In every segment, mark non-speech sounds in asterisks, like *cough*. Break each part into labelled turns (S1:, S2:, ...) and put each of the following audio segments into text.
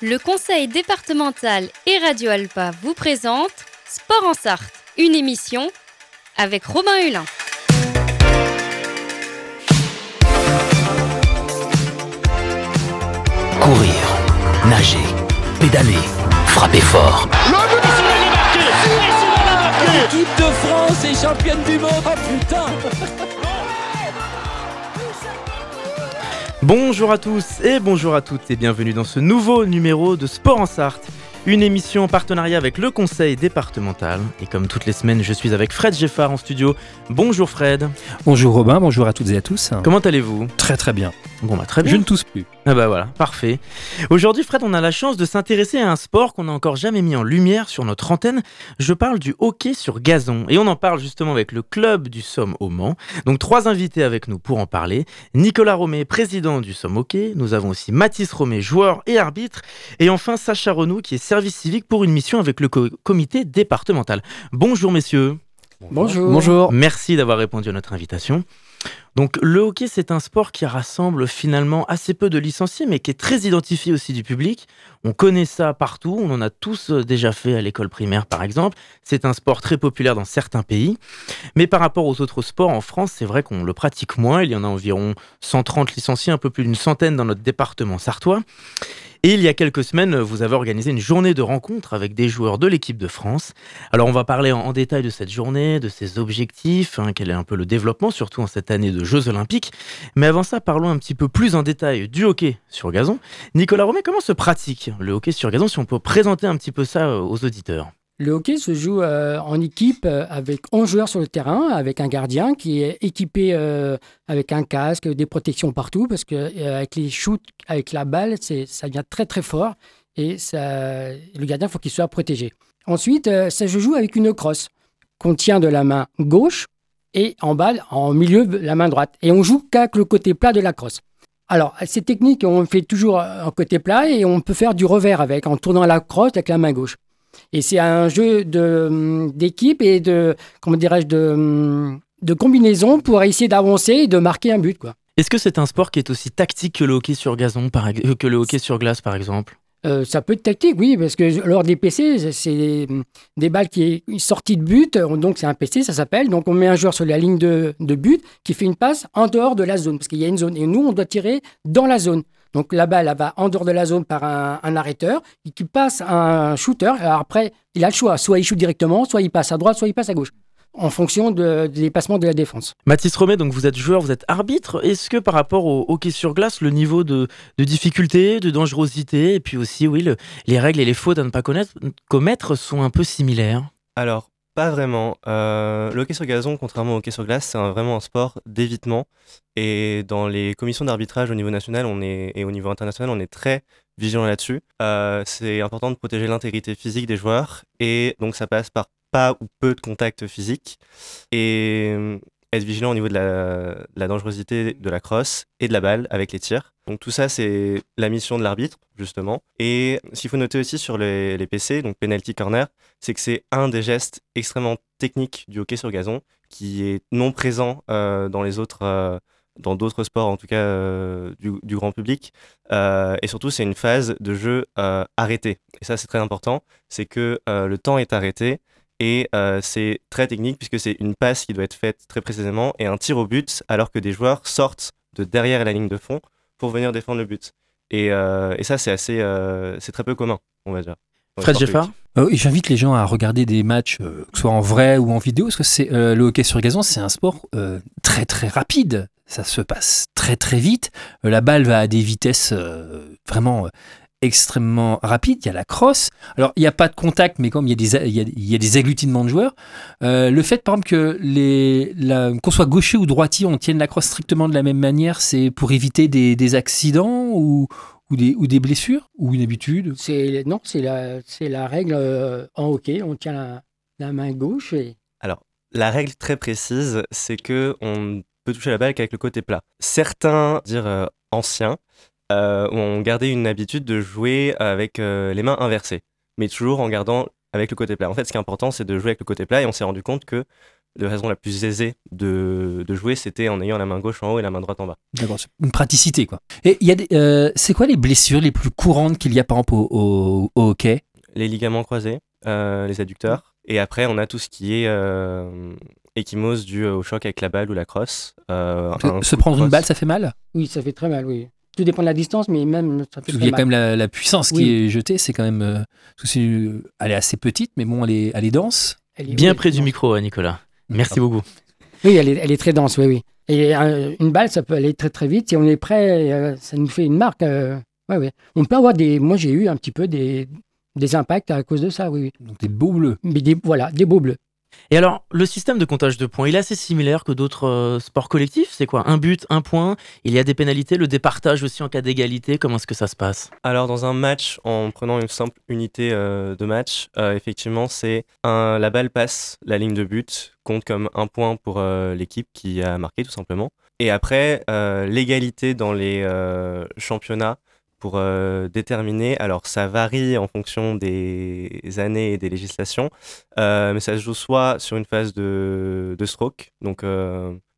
S1: Le conseil départemental et Radio Alpa vous présente Sport en Sarthe, une émission avec Robin Hulin.
S2: Courir, nager, pédaler, frapper fort.
S3: L'équipe de France est championne du monde. Oh putain
S4: Bonjour à tous et bonjour à toutes et bienvenue dans ce nouveau numéro de Sport en Sarthe. Une émission en partenariat avec le conseil départemental. Et comme toutes les semaines, je suis avec Fred Geffard en studio. Bonjour Fred.
S5: Bonjour Robin, bonjour à toutes et à tous.
S4: Comment allez-vous?
S5: Très très bien.
S4: Bon bah très bien.
S5: Je ne tousse plus.
S4: Ah bah voilà, parfait. Aujourd'hui Fred, on a la chance de s'intéresser à un sport qu'on n'a encore jamais mis en lumière sur notre antenne. Je parle du hockey sur gazon. Et on en parle justement avec le club du Somme au Mans. Donc trois invités avec nous pour en parler. Nicolas Romé, président du Somme Hockey. Nous avons aussi Mathis Romé, joueur et arbitre. Et enfin Sacha Renou qui est service civique pour une mission avec le co- comité départemental. Bonjour messieurs.
S5: Bonjour. Bonjour.
S4: Merci d'avoir répondu à notre invitation. Donc le hockey, c'est un sport qui rassemble finalement assez peu de licenciés, mais qui est très identifié aussi du public. On connaît ça partout, on en a tous euh, déjà fait à l'école primaire par exemple. C'est un sport très populaire dans certains pays. Mais par rapport aux autres sports en France, c'est vrai qu'on le pratique moins. Il y en a environ 130 licenciés, un peu plus d'une centaine dans notre département sartois. Et il y a quelques semaines, vous avez organisé une journée de rencontre avec des joueurs de l'équipe de France. Alors on va parler en, détail de cette journée, de ses objectifs, hein, quel est un peu le développement, surtout en cette année de Jeux Olympiques. Mais avant ça, parlons un petit peu plus en détail du hockey sur gazon. Nicolas Romet, comment se pratique le hockey sur gazon si on peut présenter un petit peu ça euh, aux auditeurs?
S6: Le hockey se joue euh, en équipe euh, avec 11 joueurs sur le terrain, avec un gardien qui est équipé avec un casque, des protections partout, parce que avec les shoots, avec la balle, ça vient très très fort et ça, le gardien faut qu'il soit protégé. Ensuite, ça se joue avec une crosse qu'on tient de la main gauche et en balle, en milieu, la main droite. Et on joue qu'avec le côté plat de la crosse. Alors, ces techniques, on fait toujours en côté plat et on peut faire du revers avec, en tournant la crosse avec la main gauche. Et c'est un jeu de, d'équipe et de, comment dirais-je, de, de combinaison pour essayer d'avancer et de marquer un but.
S4: Est-ce que c'est un sport qui est aussi tactique que le hockey sur gazon, euh, que le hockey sur glace par exemple?
S6: Euh, ça peut être tactique, oui, parce que lors des PC, c'est des, balles qui est sortie de but, donc c'est un PC, ça s'appelle. Donc on met un joueur sur la ligne de, de but qui fait une passe en dehors de la zone, parce qu'il y a une zone. Et nous, on doit tirer dans la zone. Donc la balle, va en dehors de la zone par un, un arrêteur qui passe un shooter. Alors après, il a le choix. Soit il shoot directement, soit il passe à droite, soit il passe à gauche, en fonction de, des déplacements de la défense.
S4: Mathis Romet, donc vous êtes joueur, vous êtes arbitre. Est-ce que par rapport au hockey sur glace, le niveau de, de difficulté, de dangerosité, et puis aussi, oui, le- les règles et les fautes à ne pas connaître, commettre sont un peu similaires?
S7: Alors, pas vraiment. Euh, le hockey sur gazon, contrairement au hockey sur glace, c'est vraiment un sport d'évitement. Et dans les commissions d'arbitrage au niveau national on est, et au niveau international, on est très vigilant là-dessus. Euh, c'est important de protéger l'intégrité physique des joueurs. Et donc, ça passe par pas ou peu de contact physique. Et euh, être vigilant au niveau de la, dangerosité de la crosse et de la balle avec les tirs. Donc tout ça, c'est la mission de l'arbitre, justement. Et ce qu'il faut noter aussi sur les, PC, donc penalty corner, c'est que c'est un des gestes extrêmement techniques du hockey sur gazon qui est non présent euh, dans les autres, euh, dans d'autres sports, en tout cas du, grand public. Et surtout, c'est une phase de jeu arrêtée. Et ça, c'est très important. C'est que le temps est arrêté et euh, c'est très technique puisque c'est une passe qui doit être faite très précisément et un tir au but alors que des joueurs sortent de derrière la ligne de fond pour venir défendre le but. Et, euh, et ça, c'est assez, euh, c'est très peu commun, on va dire.
S4: Fred.
S5: Euh, et J'invite les gens à regarder des matchs, euh, que ce soit en vrai ou en vidéo, parce que c'est euh, le hockey sur gazon, c'est un sport euh, très très rapide. Ça se passe très très vite. Euh, la balle va à des vitesses euh, vraiment euh, extrêmement rapides. Il y a la crosse. Alors, il n'y a pas de contact, mais comme il y a des, il y a, il y a des agglutinements de joueurs, euh, le fait, par exemple, que les, la- qu'on soit gaucher ou droitier, on tienne la crosse strictement de la même manière, c'est pour éviter des, des accidents ou, ou, des, ou des blessures ou une habitude?
S6: C'est, non, c'est la, c'est la règle euh, en hockey. On tient la, la main gauche et
S7: Alors, la règle très précise, c'est que on peut toucher la balle qu'avec le côté plat. Certains, dire euh, anciens, euh, ont gardé une habitude de jouer avec euh, les mains inversées, mais toujours en gardant avec le côté plat. En fait, ce qui est important, c'est de jouer avec le côté plat, et on s'est rendu compte que de façon la plus aisée de, de jouer, c'était en ayant la main gauche en haut et la main droite en bas.
S5: D'accord, c'est une praticité quoi. Et il y a des, euh, c'est quoi les blessures les plus courantes qu'il y a par exemple au, au- au hockey?
S7: Les ligaments croisés, euh, les adducteurs. Et après, on a tout ce qui est euh, échymose dû au choc avec la balle ou la crosse. Euh, un
S5: Se prendre une balle, ça fait mal?
S6: Oui, ça fait très mal, oui. Tout dépend de la distance, mais même ça très
S5: y a quand même la, la puissance qui est jetée, c'est quand même. euh, parce que c'est, elle est assez petite, mais bon, elle est, elle est dense.
S6: Elle est-
S4: Bien
S6: oui,
S4: près du micro, Nicolas. Merci beaucoup.
S6: Oui, elle est, elle est très dense, oui, oui. Et euh, une balle, ça peut aller très très vite. Si on est prêt, euh, ça nous fait une marque. euh, ouais, ouais. On peut avoir des. Moi, j'ai eu un petit peu des, des impacts à cause de ça, oui, oui.
S5: Donc des beaux bleus.
S6: Mais des, voilà, des beaux bleus.
S4: Et alors, le système de comptage de points, il est assez similaire que d'autres euh, sports collectifs. C'est quoi? Un but, un point. Il y a des pénalités, le départage aussi en cas d'égalité. Comment est-ce que ça se passe?
S7: Alors, dans un match, en prenant une simple unité euh, de match, euh, effectivement, c'est la balle passe la ligne de but, compte comme un point pour l'équipe qui a marqué, tout simplement. Et après, l'égalité dans les championnats pour euh, déterminer, alors ça varie en fonction des années et des législations, euh, mais ça se joue soit sur une phase de, de stroke, donc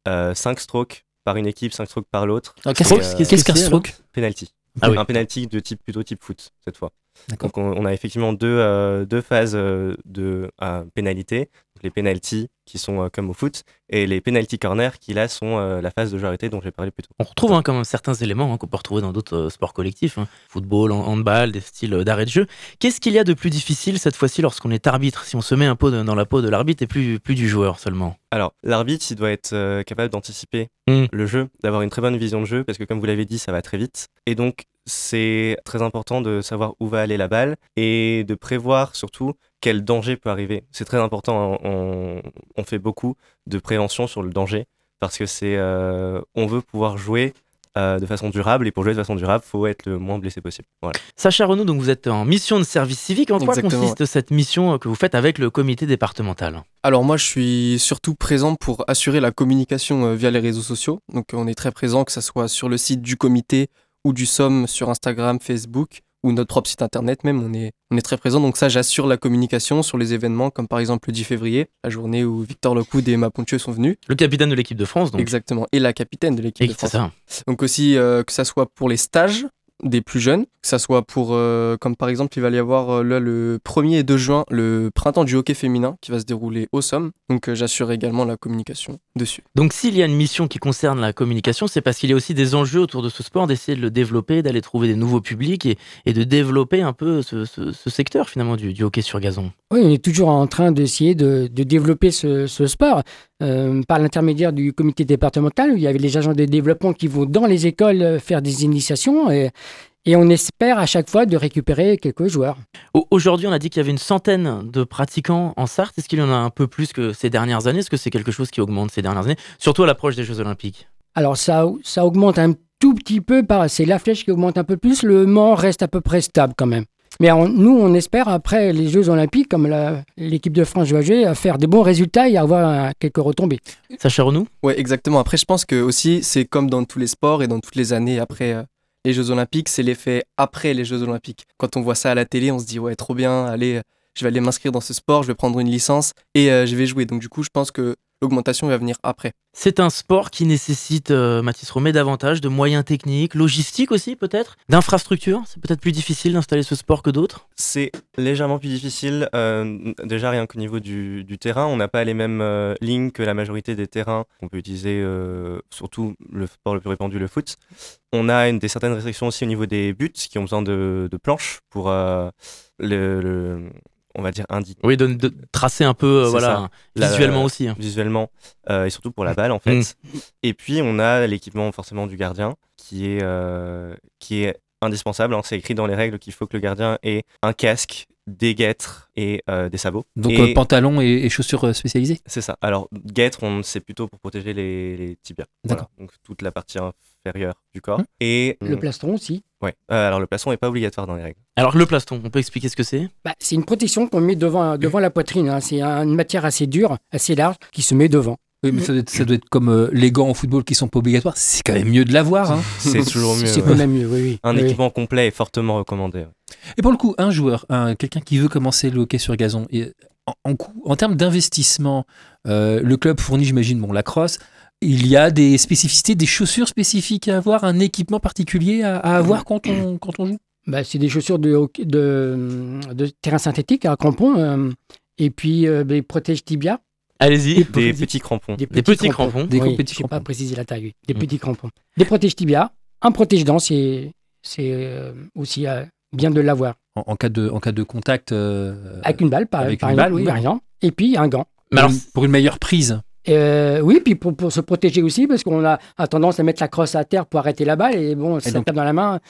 S7: 5 strokes par une équipe, 5 strokes par l'autre, euh,
S4: qu'est-ce
S5: Qu'est-ce
S4: que
S5: qu'un stroke?
S7: penalty.
S4: Ah oui.
S7: Un penalty de type plutôt type foot cette fois. Donc on, on a effectivement deux, euh, deux phases euh, de euh, pénalité, les penalties qui sont euh, comme au foot et les penalty corners qui là sont euh, la phase de jeu arrêté dont j'ai parlé plus tôt.
S4: On retrouve hein, quand même certains éléments hein, qu'on peut retrouver dans d'autres euh, sports collectifs. hein. Football, han- handball, des styles d'arrêt de jeu. Qu'est-ce qu'il y a de plus difficile cette fois-ci lorsqu'on est arbitre? Si on se met un peu dans la peau de l'arbitre et plus, plus du joueur seulement?
S7: Alors l'arbitre il doit être capable d'anticiper
S4: Mm.
S7: le jeu, d'avoir une très bonne vision de jeu parce que comme vous l'avez dit ça va très vite et donc c'est très important de savoir où va aller la balle et de prévoir surtout quel danger peut arriver. C'est très important, hein. on, on fait beaucoup de prévention sur le danger parce que c'est euh, on veut pouvoir jouer euh, de façon durable et pour jouer de façon durable, faut être le moins blessé possible. Voilà.
S4: Sacha Renaud, donc vous êtes en mission de service civique. En quoi
S8: Exactement,
S4: consiste cette mission que vous faites avec le comité départemental?
S8: Alors moi, je suis surtout présent pour assurer la communication euh, via les réseaux sociaux. Donc on est très présent, que ce soit sur le site du comité ou du SOM sur Instagram, Facebook ou notre propre site internet même. On est, on est très présent. Donc ça, j'assure la communication sur les événements comme par exemple le 10 février, la journée où Victor Lecoud et Emma Pontieux sont venus.
S4: Le capitaine de l'équipe de France, donc.
S8: Exactement. Et la capitaine de l'équipe de France.
S4: ça.
S8: Donc aussi euh, que ça soit pour les stages des plus jeunes, que ça soit pour, euh, comme par exemple, il va y avoir euh, là, le 1er et 2 juin, le printemps du hockey féminin qui va se dérouler au Somme. Donc euh, j'assure également la communication dessus.
S4: Donc s'il y a une mission qui concerne la communication, c'est parce qu'il y a aussi des enjeux autour de ce sport, d'essayer de le développer, d'aller trouver des nouveaux publics et, et de développer un peu ce, ce- ce secteur finalement du, du hockey sur gazon.
S6: Oui, on est toujours en train d'essayer de, de développer ce, ce sport euh, par l'intermédiaire du comité départemental. où Il y avait les agents de développement qui vont dans les écoles euh, faire des initiations et, et on espère à chaque fois de récupérer quelques joueurs.
S4: Au- Aujourd'hui, on a dit qu'il y avait une centaine de pratiquants en Sarthe. Est-ce qu'il y en a un peu plus que ces dernières années? Est-ce que c'est quelque chose qui augmente ces dernières années? Surtout à l'approche des Jeux Olympiques.
S6: Alors ça, ça augmente un tout petit peu, c'est la flèche qui augmente un peu plus, le Mans reste à peu près stable quand même. Mais on- nous, on espère, après les Jeux Olympiques, comme l'équipe de France va jouer, à faire des bons résultats et avoir euh, quelques retombées.
S4: Sacha Renou
S8: Ouais, exactement. Après, je pense que aussi, c'est comme dans tous les sports et dans toutes les années après euh, les Jeux Olympiques, c'est l'effet après les Jeux Olympiques. Quand on voit ça à la télé, on se dit, ouais, trop bien, allez, euh, je vais aller m'inscrire dans ce sport, je vais prendre une licence et euh, je vais jouer. Donc, du coup, je pense que l'augmentation va venir après.
S4: C'est un sport qui nécessite, euh, Mathis Romé, davantage de moyens techniques, logistiques aussi peut-être, d'infrastructures. C'est peut-être plus difficile d'installer ce sport que d'autres.
S7: C'est légèrement plus difficile, euh, déjà rien qu'au niveau du, du terrain. On n'a pas les mêmes euh, lignes que la majorité des terrains qu'on peut utiliser, euh, surtout le sport le plus répandu, le foot. On a une, des certaines restrictions aussi au niveau des buts qui ont besoin de, de planches pour euh, le, le- on va dire, indiquer
S4: Oui, de, de tracer un peu, euh, voilà,
S7: ça. La-
S4: visuellement aussi. hein.
S7: visuellement euh, et surtout pour la balle en fait. Et puis on a l'équipement forcément du gardien qui est, euh, qui est indispensable. hein. C'est écrit dans les règles qu'il faut que le gardien ait un casque, des guêtres et euh, des sabots.
S5: Donc
S7: Et-
S5: euh, pantalon et, et chaussures euh, spécialisées?
S7: C'est ça. Alors, guêtre, on c'est plutôt pour protéger les, les tibias. Voilà.
S5: D'accord.
S7: Donc, toute la partie inférieure du corps.
S5: Hum.
S7: Et
S6: Le plastron aussi.
S7: ouais. Euh, alors, le plastron n'est pas obligatoire dans les règles.
S4: Alors le plaston, on peut expliquer ce que c'est?
S6: Bah, c'est une protection qu'on met devant, devant la poitrine. hein. C'est un- une matière assez dure, assez large, qui se met devant.
S5: Oui, mais ça doit être, ça doit être comme euh, les gants au football qui sont pas obligatoires. C'est quand même mieux de l'avoir. Hein.
S7: C'est toujours mieux.
S6: C'est
S7: ouais.
S6: quand même mieux, oui, oui.
S7: Un
S6: Oui.
S7: équipement complet est fortement recommandé.
S5: Et pour le coup, un joueur, un- quelqu'un qui veut commencer le hockey sur gazon, et en, en, coût- en termes d'investissement, euh, le club fournit, j'imagine, bon, la crosse. Il y a des spécificités, des chaussures spécifiques à avoir, un équipement particulier à, à avoir quand on, quand on joue?
S6: Bah, c'est des chaussures de, hockey- de, de terrain synthétique à crampons euh, et puis euh, des protèges tibia.
S4: Allez-y.
S6: Des
S7: Des
S6: petits-
S7: crampons.
S6: Des
S4: Des petits crampons.
S5: Des
S6: oui,
S5: petits
S6: je sais pas
S5: crampons.
S6: préciser la taille, oui. Des
S4: Mm.
S6: petits crampons. Des protèges tibia, un protège-dents, c'est c'est, euh, aussi euh, bien de l'avoir.
S5: en, en cas de, en cas de contact euh,
S6: Avec une balle, par,
S5: avec
S6: par
S5: une
S6: exemple,
S5: balle, oui.
S6: par exemple. Et puis un gant.
S4: Mais
S5: pour,
S4: alors,
S5: une, pour une meilleure prise.
S6: Euh, oui, puis pour, pour se protéger aussi, parce qu'on a, a tendance à mettre la crosse à terre pour arrêter la balle, et bon, ça
S5: donc-
S6: tape dans la main.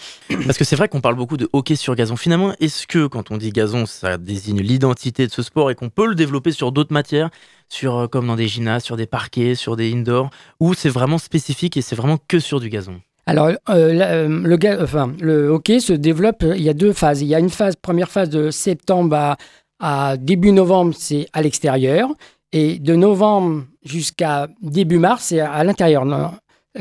S4: Parce que c'est vrai qu'on parle beaucoup de hockey sur gazon. Finalement, est-ce que quand on dit gazon, ça désigne l'identité de ce sport et qu'on peut le développer sur d'autres matières, sur euh, comme dans des gymnases, sur des parquets, sur des indoors, ou c'est vraiment spécifique et c'est vraiment que sur du gazon?
S6: Alors, euh, la- euh, le, ga- enfin, le hockey se développe, euh, il y a deux phases. Il y a une phase, première phase de septembre à, à début novembre, c'est à l'extérieur. Et de novembre jusqu'à début mars, c'est à, à l'intérieur.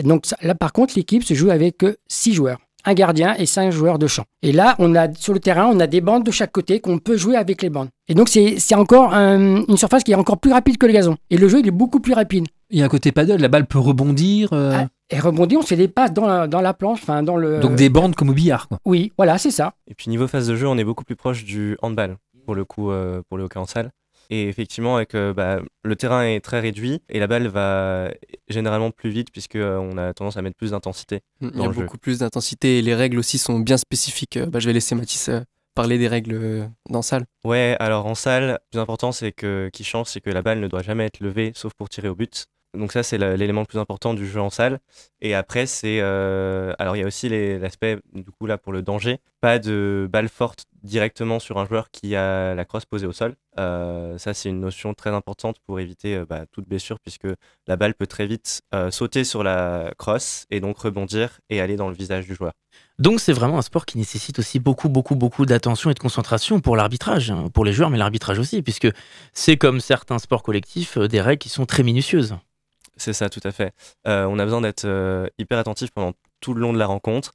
S6: Donc là, par contre, l'équipe se joue avec six joueurs. Un gardien et cinq joueurs de champ. Et là, on a sur le terrain, on a des bandes de chaque côté qu'on peut jouer avec les bandes. Et donc, c'est c'est encore un- une surface qui est encore plus rapide que le gazon. Et le jeu, il est beaucoup plus rapide.
S5: Il y a un côté paddle, la balle peut rebondir. euh,
S6: Ah, Et rebondir, on se fait des passes dans la, dans la planche, enfin dans le.
S5: Donc des bandes comme au billard. Quoi.
S6: Oui, voilà, c'est ça.
S7: Et puis niveau phase de jeu, on est beaucoup plus proche du handball pour le coup euh, pour le hockey en salle. Et effectivement, avec euh, bah, le terrain est très réduit et la balle va généralement plus vite puisque euh, on a tendance à mettre plus d'intensité.
S8: Il y a
S7: jeu.
S8: beaucoup plus d'intensité et les règles aussi sont bien spécifiques. Euh, bah, je vais laisser Mathis euh, parler des règles euh, dans salle.
S7: Ouais, alors en salle, le plus important c'est que qui change, c'est que la balle ne doit jamais être levée sauf pour tirer au but. Donc ça c'est l'élément le plus important du jeu en salle. Et après c'est euh, alors il y a aussi l'aspect du coup là pour le danger, pas de balle forte directement sur un joueur qui a la crosse posée au sol. Euh, ça c'est une notion très importante pour éviter euh, bah, toute blessure puisque la balle peut très vite sauter sur la crosse et donc rebondir et aller dans le visage du joueur.
S4: Donc c'est vraiment un sport qui nécessite aussi beaucoup, beaucoup, beaucoup d'attention et de concentration pour l'arbitrage, hein, pour les joueurs, mais l'arbitrage aussi, puisque c'est comme certains sports collectifs, des règles qui sont très minutieuses.
S7: C'est ça, tout à fait. Euh, on a besoin d'être euh, hyper attentif pendant tout le long de la rencontre.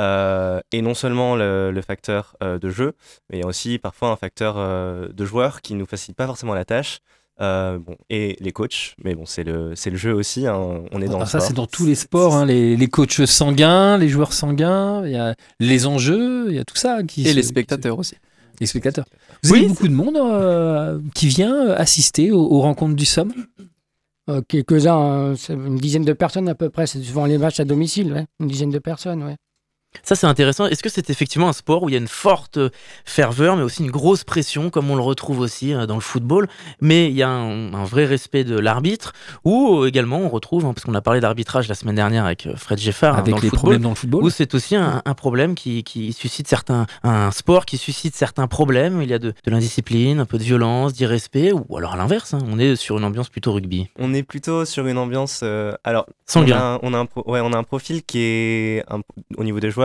S7: Euh, et non seulement le, le facteur euh, de jeu, mais il y a aussi parfois un facteur euh, de joueur qui ne nous facilite pas forcément la tâche. Euh, bon, et les coachs, mais bon, c'est le, c'est le jeu aussi. hein, on est dans
S5: Alors
S7: le
S5: Ah, ça, c'est dans tous les sports. hein, les, les coachs sanguins, les joueurs sanguins, il y a les enjeux, il y a tout ça. Qui
S8: Et
S5: se-
S8: les
S5: qui se-
S8: spectateurs aussi.
S5: Les spectateurs. Vous
S4: Oui,
S5: avez beaucoup de monde euh, qui vient assister aux, aux rencontres du Somme?
S6: Euh, Quelques-uns, euh, c'est une dizaine de personnes à peu près. C'est souvent les matchs à domicile, une dizaine de personnes. Ouais.
S4: Ça, c'est intéressant. Est-ce que c'est effectivement un sport où il y a une forte euh, ferveur, mais aussi une grosse pression, comme on le retrouve aussi euh, dans le football, mais il y a un, un vrai respect de l'arbitre, ou euh, également on retrouve, hein, parce qu'on a parlé d'arbitrage la semaine dernière avec Fred Geffard hein,
S5: avec
S4: dans le
S5: les
S4: football,
S5: problèmes dans le football
S4: où c'est aussi un, un problème qui, qui suscite certains, un sport qui suscite certains problèmes. Il y a de, de l'indiscipline, un peu de violence, d'irrespect, ou alors à l'inverse, hein, on est sur une ambiance plutôt rugby.
S7: On est plutôt sur une ambiance. euh, alors, on a, un- on, a un pro- ouais, on a un profil qui est, un- au niveau des joueurs,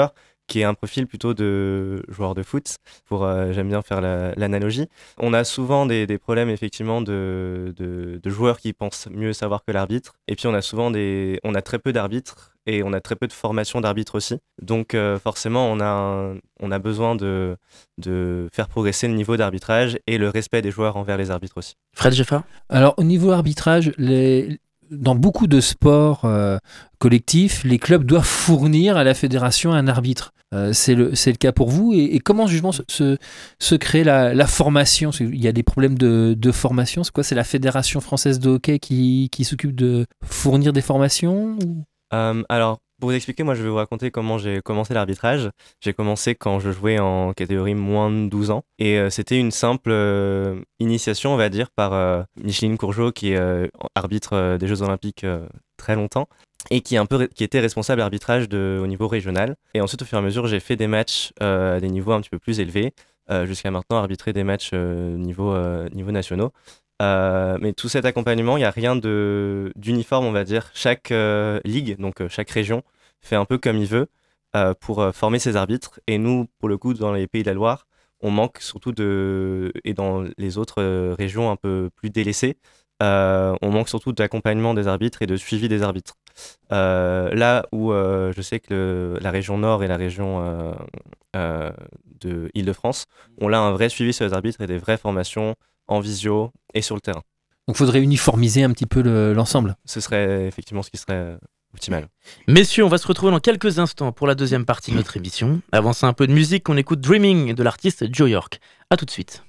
S7: qui est un profil plutôt de joueur de foot. Pour, euh, j'aime bien faire la- l'analogie. on a souvent des, des problèmes effectivement de, de, de joueurs qui pensent mieux savoir que l'arbitre. Et puis on a souvent des, on a très peu d'arbitres et on a très peu de formation d'arbitre aussi. Donc euh, forcément, on a, un- on a besoin de, de faire progresser le niveau d'arbitrage et le respect des joueurs envers les arbitres aussi.
S4: Fred Geffard
S5: Alors, au niveau arbitrage, les- dans beaucoup de sports euh, collectifs, les clubs doivent fournir à la fédération un arbitre. Euh, c'est le, le cas pour vous. Et, comment justement se, se, se crée la, formation? Qu'il y a des problèmes de, de formation. C'est quoi? C'est la Fédération française de hockey qui, qui s'occupe de fournir des formations
S7: Euh, alors, pour vous expliquer, moi je vais vous raconter comment j'ai commencé l'arbitrage. J'ai commencé quand je jouais en catégorie moins de 12 ans. Et euh, c'était une simple euh, initiation, on va dire, par euh, Micheline Courgeot, qui est arbitre des Jeux Olympiques très longtemps. Et qui, était responsable arbitrage au niveau régional. Et ensuite, au fur et à mesure, j'ai fait des matchs à des niveaux un petit peu plus élevés, jusqu'à maintenant arbitrer des matchs euh, niveau, euh, niveau nationaux. Euh, mais tout cet accompagnement, il n'y a rien d'uniforme, on va dire. Chaque euh, ligue, donc euh, chaque région, fait un peu comme il veut pour former ses arbitres. Et nous, pour le coup, dans les Pays de la Loire, on manque surtout de. Et dans les autres régions un peu plus délaissées, on manque surtout d'accompagnement des arbitres et de suivi des arbitres. Là où je sais que la région Nord et la région de Île-de-France ont là un vrai suivi sur les arbitres et des vraies formations en visio et sur le terrain.
S5: Donc il faudrait uniformiser un petit peu l'ensemble.
S7: ce serait effectivement ce qui serait optimal.
S9: Messieurs, on va se retrouver dans quelques instants pour la deuxième partie de notre émission. Avant ça, un peu de musique, on écoute Dreaming de l'artiste Joe York. A tout de suite.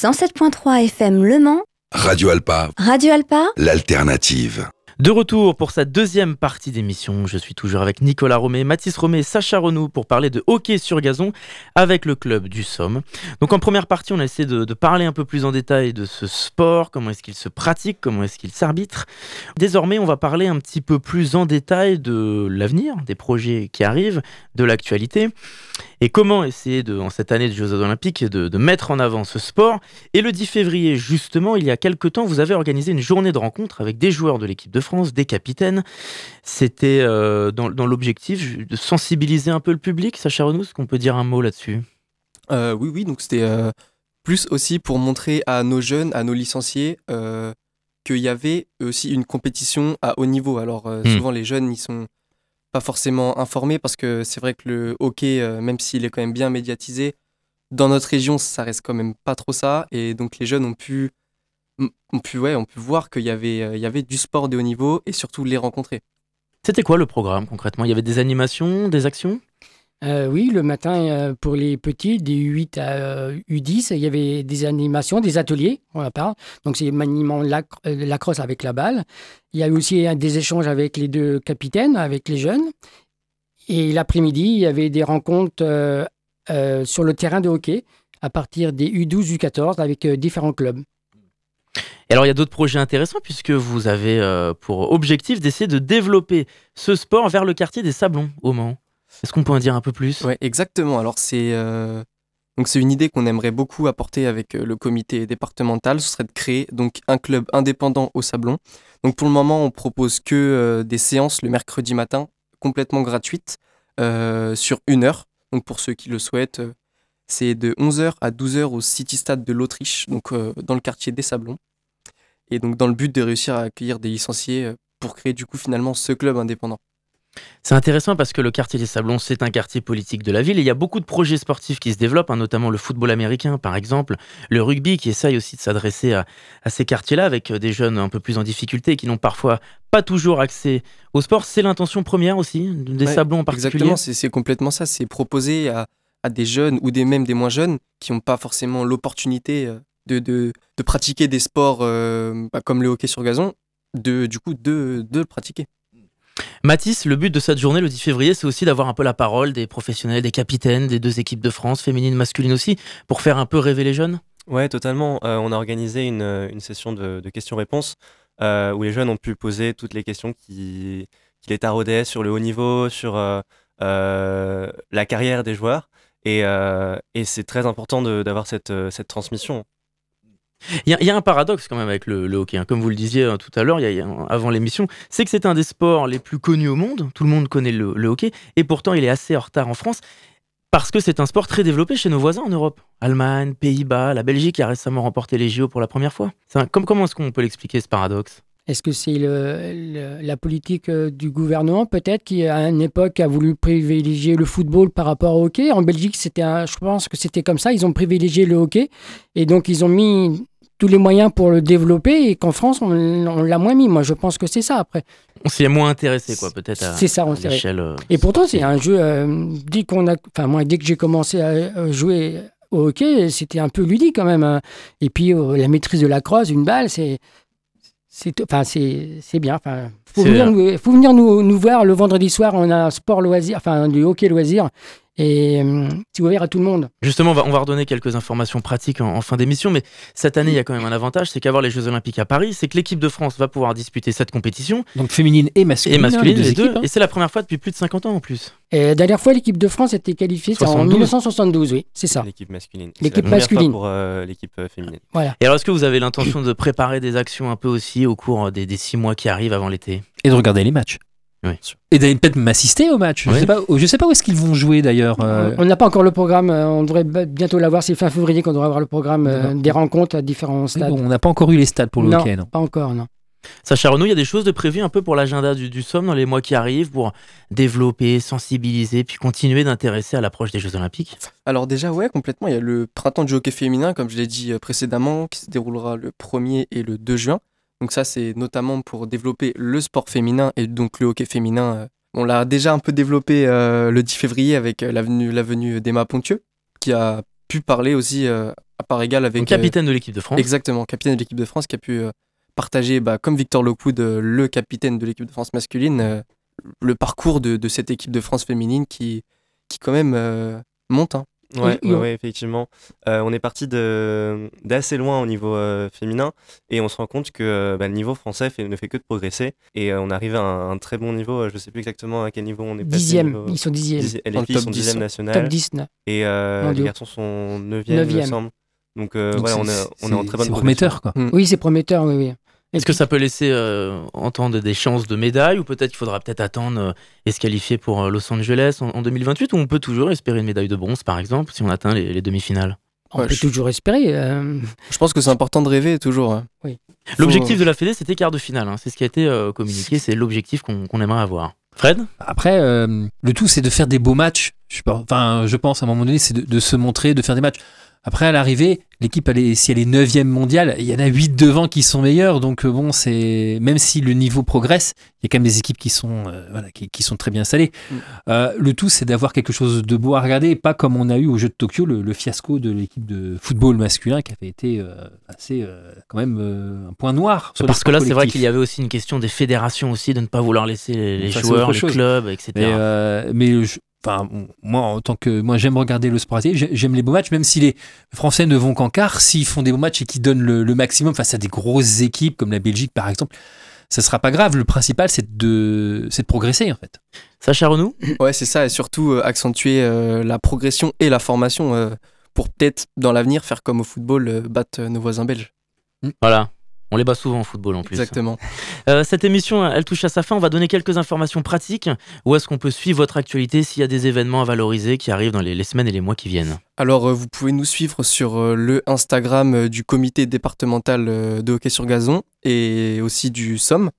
S10: FM Le Mans.
S11: Radio Alpa.
S10: Radio Alpa.
S11: L'alternative.
S9: De retour pour sa deuxième partie d'émission, je suis toujours avec Nicolas Romé, Mathis Romé et Sacha Renou pour parler de hockey sur gazon avec le club du Somme. Donc en première partie, on a essayé de, parler un peu plus en détail de ce sport, comment est-ce qu'il se pratique, comment est-ce qu'il s'arbitre. Désormais, on va parler un petit peu plus en détail de l'avenir, des projets qui arrivent, de l'actualité et comment essayer de, en cette année de Jeux Olympiques de, de, mettre en avant ce sport? Et le 10 février, justement, il y a quelques temps, vous avez organisé une journée de rencontre avec des joueurs de l'équipe de France, des capitaines. C'était euh, dans, l'objectif de sensibiliser un peu le public. Sacha Renou, est-ce qu'on peut dire un mot là-dessus?
S8: Euh, Oui, oui, donc c'était euh, plus aussi pour montrer à nos jeunes, à nos licenciés, qu'il y avait aussi une compétition à haut niveau. Alors hmm. souvent les jeunes, ils sont pas forcément informés parce que c'est vrai que le hockey, euh, même s'il est quand même bien médiatisé, dans notre région, ça reste quand même pas trop ça. Et donc les jeunes ont pu, ont pu, ouais, ont voir qu'il y avait, euh, y avait du sport de haut niveau et surtout les rencontrer.
S9: C'était quoi le programme concrètement? Il y avait des animations, des actions?
S6: Euh, oui, le matin, euh, pour les petits, des U8 à U10, il y avait des animations, des ateliers, on en parle. Donc, c'est maniement la, euh, la crosse avec la balle. Il y a eu aussi des échanges avec les deux capitaines, avec les jeunes. Et l'après-midi, il y avait des rencontres sur le terrain de hockey à partir des U12, U14 avec différents clubs.
S9: Et alors, il y a d'autres projets intéressants puisque vous avez pour objectif d'essayer de développer ce sport vers le quartier des Sablons au Mans. Est-ce qu'on peut en dire un peu plus?
S8: Oui, exactement. Alors, c'est euh, c'est une idée qu'on aimerait beaucoup apporter avec euh, le comité départemental. Ce serait de créer donc un club indépendant au Sablon. Donc, pour le moment, on propose que euh, des séances le mercredi matin, complètement gratuites, sur une heure. Donc, pour ceux qui le souhaitent, c'est de 11h à 12h au City Stade de l'Autriche, donc dans le quartier des Sablons. Et donc, dans le but de réussir à accueillir des licenciés pour créer du coup finalement ce club indépendant.
S4: C'est intéressant parce que le quartier des Sablons, c'est un quartier politique de la ville et il y a beaucoup de projets sportifs qui se développent, hein, notamment le football américain par exemple, le rugby qui essaye aussi de s'adresser à, à ces quartiers-là avec euh, des jeunes un peu plus en difficulté qui n'ont parfois pas toujours accès au sport. C'est l'intention première aussi des
S8: Ouais,
S4: Sablons en particulier?
S8: Exactement, c'est complètement ça. C'est proposer à, à des jeunes ou des, même des moins jeunes qui n'ont pas forcément l'opportunité euh, de, de, de pratiquer des sports euh, bah, comme le hockey sur gazon, de, du coup de, de le pratiquer.
S4: Mathis, le but de cette journée, le 10 février, c'est aussi d'avoir un peu la parole des professionnels, des capitaines, des deux équipes de France, féminines, masculines aussi, pour faire un peu rêver les jeunes?
S7: Ouais, totalement. Euh, on a organisé une, euh, une session de, questions-réponses euh, où les jeunes ont pu poser toutes les questions qui, les taraudaient sur le haut niveau, sur la carrière des joueurs. Et, et c'est très important d'avoir cette, cette transmission.
S4: Il y, a- un paradoxe quand même avec le, hockey. hein. Comme vous le disiez euh, tout à l'heure, avant l'émission, c'est que c'est un des sports les plus connus au monde. Tout le monde connaît le, hockey. Et pourtant, il est assez en retard en France. Parce que c'est un sport très développé chez nos voisins en Europe. Allemagne, Pays-Bas, la Belgique a récemment remporté les JO pour la première fois. Comme, comment est-ce qu'on peut l'expliquer ce paradoxe?
S6: Est-ce que c'est le- le- la politique euh, du gouvernement peut-être qui à une époque a voulu privilégier le football par rapport au hockey? En Belgique, c'était, un- je pense que c'était comme ça. Ils ont privilégié le hockey et donc ils ont mis tous les moyens pour le développer et qu'en France on, on l'a moins mis. Moi, je pense que c'est ça après.
S4: On s'y est moins intéressé, quoi, peut-être à,
S6: C'est ça, on
S4: l'échelle. euh,
S6: Et pourtant, c'est un jeu. euh, dès qu'on a, enfin moi, dès que j'ai commencé à jouer au hockey, c'était un peu ludique quand même. hein. Et puis euh, la maîtrise de la crosse, une balle, c'est, c'est, enfin c'est, c'est bien. Enfin, faut
S4: C'est
S6: venir,
S4: vrai.
S6: nous, faut venir nous, nous voir le vendredi soir. On a un sport loisir, enfin du hockey loisir, et c'est ouvert à tout le monde.
S4: Justement, on va, on va redonner quelques informations pratiques en, en fin d'émission, mais cette année, il y a quand même un avantage, c'est qu'avoir les Jeux Olympiques à Paris, c'est que l'équipe de France va pouvoir disputer cette compétition,
S5: Donc féminine et masculine.
S4: et masculine,
S5: les deux
S4: les deux,
S5: équipes, hein.
S4: et c'est la première fois depuis plus de 50 ans en plus.
S6: Et la dernière fois, l'équipe de France était qualifiée en
S4: 72.
S6: 1972, oui, c'est ça.
S7: L'équipe masculine.
S6: L'équipe
S7: fois
S6: masculine.
S7: pour euh, l'équipe euh, féminine.
S4: Et alors, est-ce que vous avez l'intention de préparer des actions un peu aussi au cours des, des six mois qui arrivent avant l'été?
S5: Et de regarder les matchs.
S4: Oui.
S5: Et d'aller peut-être m'assister au match. Je
S4: Oui.
S5: sais pas, je sais pas où est-ce qu'ils vont jouer d'ailleurs. euh,
S6: On n'a pas encore le programme. euh, On devrait bientôt l'avoir. C'est fin février qu'on devrait avoir le programme euh, des rencontres à différents stades.
S5: bon, on n'a pas encore eu les stades pour le
S6: non,
S5: hockey, non.
S6: pas encore, non.
S4: Sacha Renaud, il y a des choses de prévues un peu pour l'agenda du, du SOM dans les mois qui arrivent pour développer, sensibiliser, puis continuer d'intéresser à l'approche des Jeux Olympiques?
S8: Alors déjà, ouais, complètement. Il y a le printemps du hockey féminin, comme je l'ai dit précédemment, qui se déroulera le 1er et le 2 juin. Donc ça, c'est notamment pour développer le sport féminin et donc le hockey féminin. euh, On l'a déjà un peu développé euh, le 10 février avec euh, la venue, la venue d'Emma Pontieux, qui a pu parler aussi euh, à part égale avec...
S4: Donc, capitaine de l'équipe de France.
S8: exactement, capitaine de l'équipe de France, qui a pu partager, bah, comme Victor Lockwood, le capitaine de l'équipe de France masculine, le parcours de, de cette équipe de France féminine qui, qui quand même monte. hein.
S7: Ouais,
S6: Oui,
S7: ouais, effectivement. Euh, on est parti de- d'assez loin au niveau euh, féminin et on se rend compte que euh, bah, le niveau français fait- ne fait que de progresser et euh, on arrive à un, un très bon niveau. Je sais plus exactement à quel niveau on est passé.
S6: Dixième,
S7: niveau-
S6: ils sont dixième.
S7: Dizi- Les filles sont
S8: 10,
S7: dixième
S8: ouais.
S7: national
S6: Top 10. non.
S7: et euh, les garçons sont neuvième, il me semble. Donc, euh,
S5: Donc
S7: voilà, on est, on est en très bonne
S5: C'est prometteur, quoi.
S6: Oui, c'est prometteur, oui, oui.
S4: Est-ce que ça peut laisser euh, entendre des chances de médaille ou peut-être qu'il faudra peut-être attendre euh, et se qualifier pour euh, Los Angeles en, en 2028 ou on peut toujours espérer une médaille de bronze par exemple si on atteint les, les demi-finales?
S6: On
S8: Ouais,
S6: peut
S8: je-
S6: toujours espérer. euh,
S8: Je pense que c'est important de rêver toujours. hein.
S6: Oui.
S8: Faut-
S4: L'objectif de la Fédé c'était quart de finale, hein. c'est ce qui a été euh, communiqué, c'est l'objectif qu'on aimerait avoir. Fred?
S5: Après, euh, le tout, c'est de faire des beaux matchs. Je, sais pas, enfin, je pense à un moment donné, c'est de, de se montrer, de faire des matchs. Après, à l'arrivée, l'équipe, si elle est 9 mondiale, il y en a 8 devant qui sont meilleurs. Donc, euh, bon, c'est même si le niveau progresse, il y a quand même des équipes qui sont, euh, voilà, qui, qui sont très bien installées.
S8: Mm.
S5: Euh, le tout, c'est d'avoir quelque chose de beau à regarder, et pas comme on a eu au jeu de Tokyo, le, le fiasco de l'équipe de football masculin qui avait été euh, assez, quand même, un point noir. Sur
S4: Parce que là c'est vrai qu'il y avait aussi une question des fédérations aussi de ne pas vouloir laisser les, joueurs, les
S5: chose.
S4: clubs, etc.
S5: Mais, mais je- enfin, moi, en tant que moi, j'aime regarder le sport asiatique. J'aime les beaux matchs, même si les Français ne vont qu'en quart. S'ils font des beaux matchs et qu'ils donnent le, le maximum face à des grosses équipes comme la Belgique, par exemple, ça sera pas grave. Le principal, c'est de, c'est de progresser, en fait.
S4: Sacha Renou
S8: Ouais, c'est ça, et surtout euh, accentuer euh, la progression et la formation euh, pour peut-être dans l'avenir faire comme au football, euh, battre nos voisins belges.
S4: Voilà. On les bat souvent en football en plus.
S8: Exactement.
S4: Euh, cette émission, elle touche à sa fin. On va donner quelques informations pratiques. Où est-ce qu'on peut suivre votre actualité s'il y a des événements à valoriser qui arrivent dans les, les semaines et les mois qui viennent?
S8: Alors, euh, vous pouvez nous suivre sur euh, le Instagram du comité départemental de hockey sur gazon et aussi du SOM.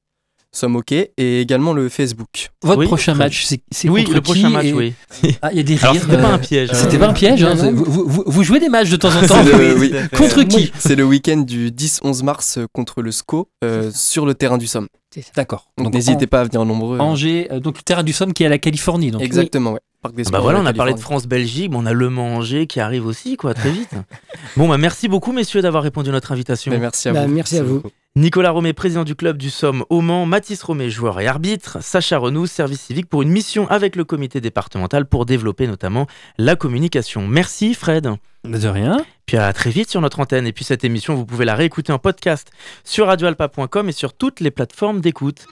S8: Somme OK, et également le Facebook.
S5: Votre
S4: Oui,
S5: prochain match, c'est
S4: Oui,
S5: contre
S4: le
S5: qui
S4: prochain match,
S5: et-
S4: oui. *laughs*
S5: Ah, il y a des rires.
S4: c'était pas
S5: euh,
S4: un piège. hein.
S5: C'était pas un piège. hein, vous, vous- vous jouez des matchs de temps en temps.
S8: Le- oui.
S5: Contre qui *laughs*
S8: C'est le week-end du 10-11 mars euh, contre le SCO euh, sur le terrain du Somme.
S5: D'accord.
S8: Donc
S5: Donc,
S8: n'hésitez pas à venir nombreux.
S5: An- Angers, euh, donc le terrain du Somme qui est à la Californie. Donc,
S8: Exactement, ouais. Parc des
S4: Ah
S8: Sports
S4: Bah voilà, on a parlé de. France-Belgique, mais on a Le Mans Angers qui arrive aussi, quoi, très vite. *laughs* bon, bah merci beaucoup, messieurs, d'avoir répondu à notre invitation.
S8: Mais merci à
S6: Bah,
S8: vous.
S6: merci à vous.
S4: Nicolas Romé, président du club du Somme au Mans, Mathis Romé, joueur et arbitre, Sacha Renou, service civique pour une mission avec le comité départemental pour développer notamment la communication. Merci Fred.
S5: De rien.
S4: Puis à très vite sur notre antenne. Et puis cette émission, vous pouvez la réécouter en podcast sur radioalpa.com et sur toutes les plateformes d'écoute.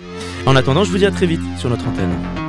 S4: En attendant, je vous dis à très vite sur notre antenne.